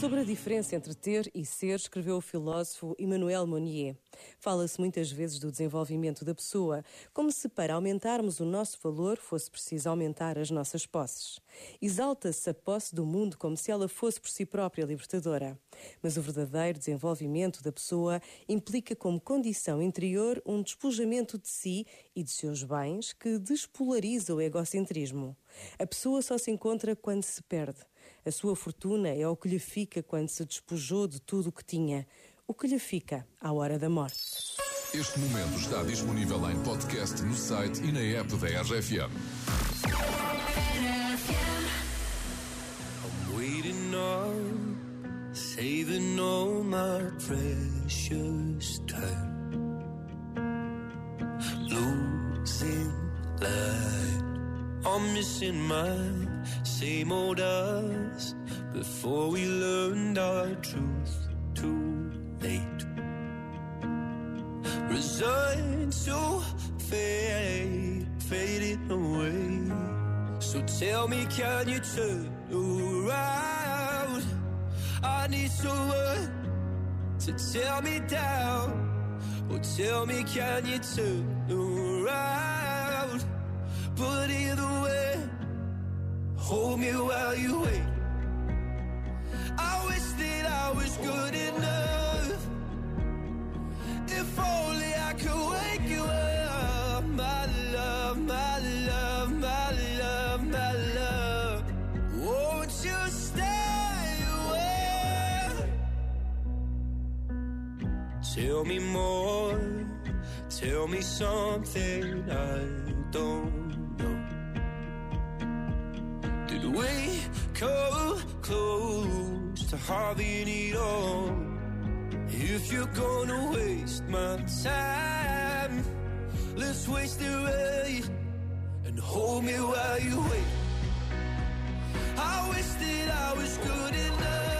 Sobre a diferença entre ter e ser, escreveu o filósofo Emmanuel Monnier. Fala-se muitas vezes do desenvolvimento da pessoa, como se para aumentarmos o nosso valor fosse preciso aumentar as nossas posses. Exalta-se a posse do mundo como se ela fosse por si própria libertadora. Mas o verdadeiro desenvolvimento da pessoa implica como condição interior um despojamento de si e de seus bens que despolariza o egocentrismo. A pessoa só se encontra quando se perde. A sua fortuna é o que lhe fica quando se despojou de tudo o que tinha, o que lhe fica à hora da morte. Este momento está disponível em podcast no site e na app da RFM. I'm waiting on, saving all my precious time. Losing light. I'm missing my same old us before we learned our truth too late. Resigned to fade, fading away. So tell me, can you turn around? I need someone to tear me down. Or tell me, can you turn around? But either way, hold me while you wait. I wish that I was good enough. If only I could wake you up, my love, my love, my love, my love. Won't you stay away? Tell me more. Tell me something I don't we come close to having it all? If you're gonna waste my time, let's waste it right and hold me while you wait. I wish that I was good enough.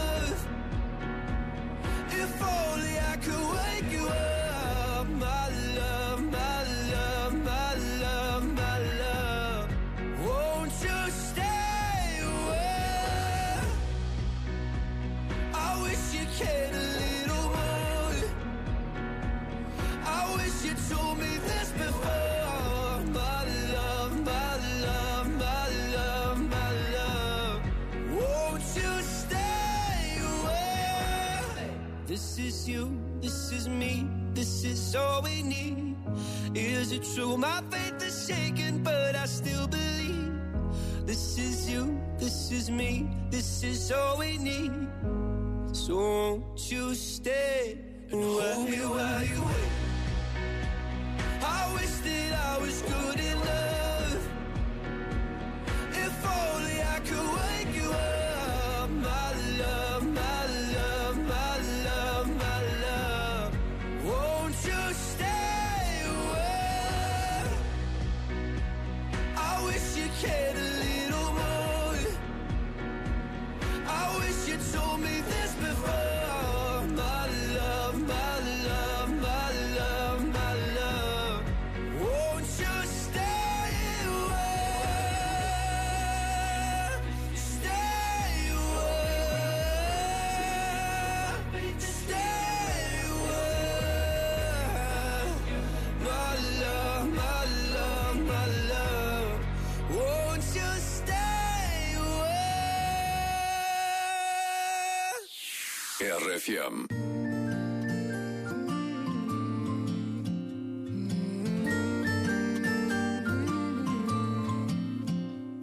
You told me this before, my love, my love, my love, my love. Won't you stay away? This is you, this is me, this is all we need. Is it true? My faith is shaken, but I still believe. This is you, this is me, this is all we need. So won't you stay and hold me while you RFM.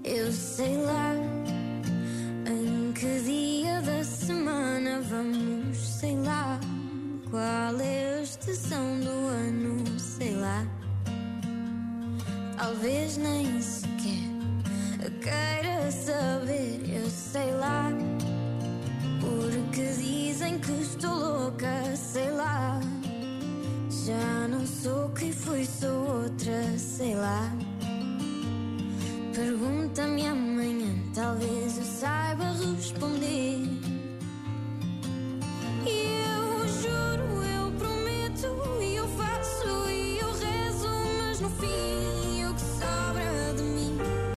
Eu sei lá em que dia da semana vamos, sei lá qual é a estação do ano, sei lá. Talvez nem sequer queira saber, eu sei lá. Pergunta-me amanhã, talvez eu saiba responder.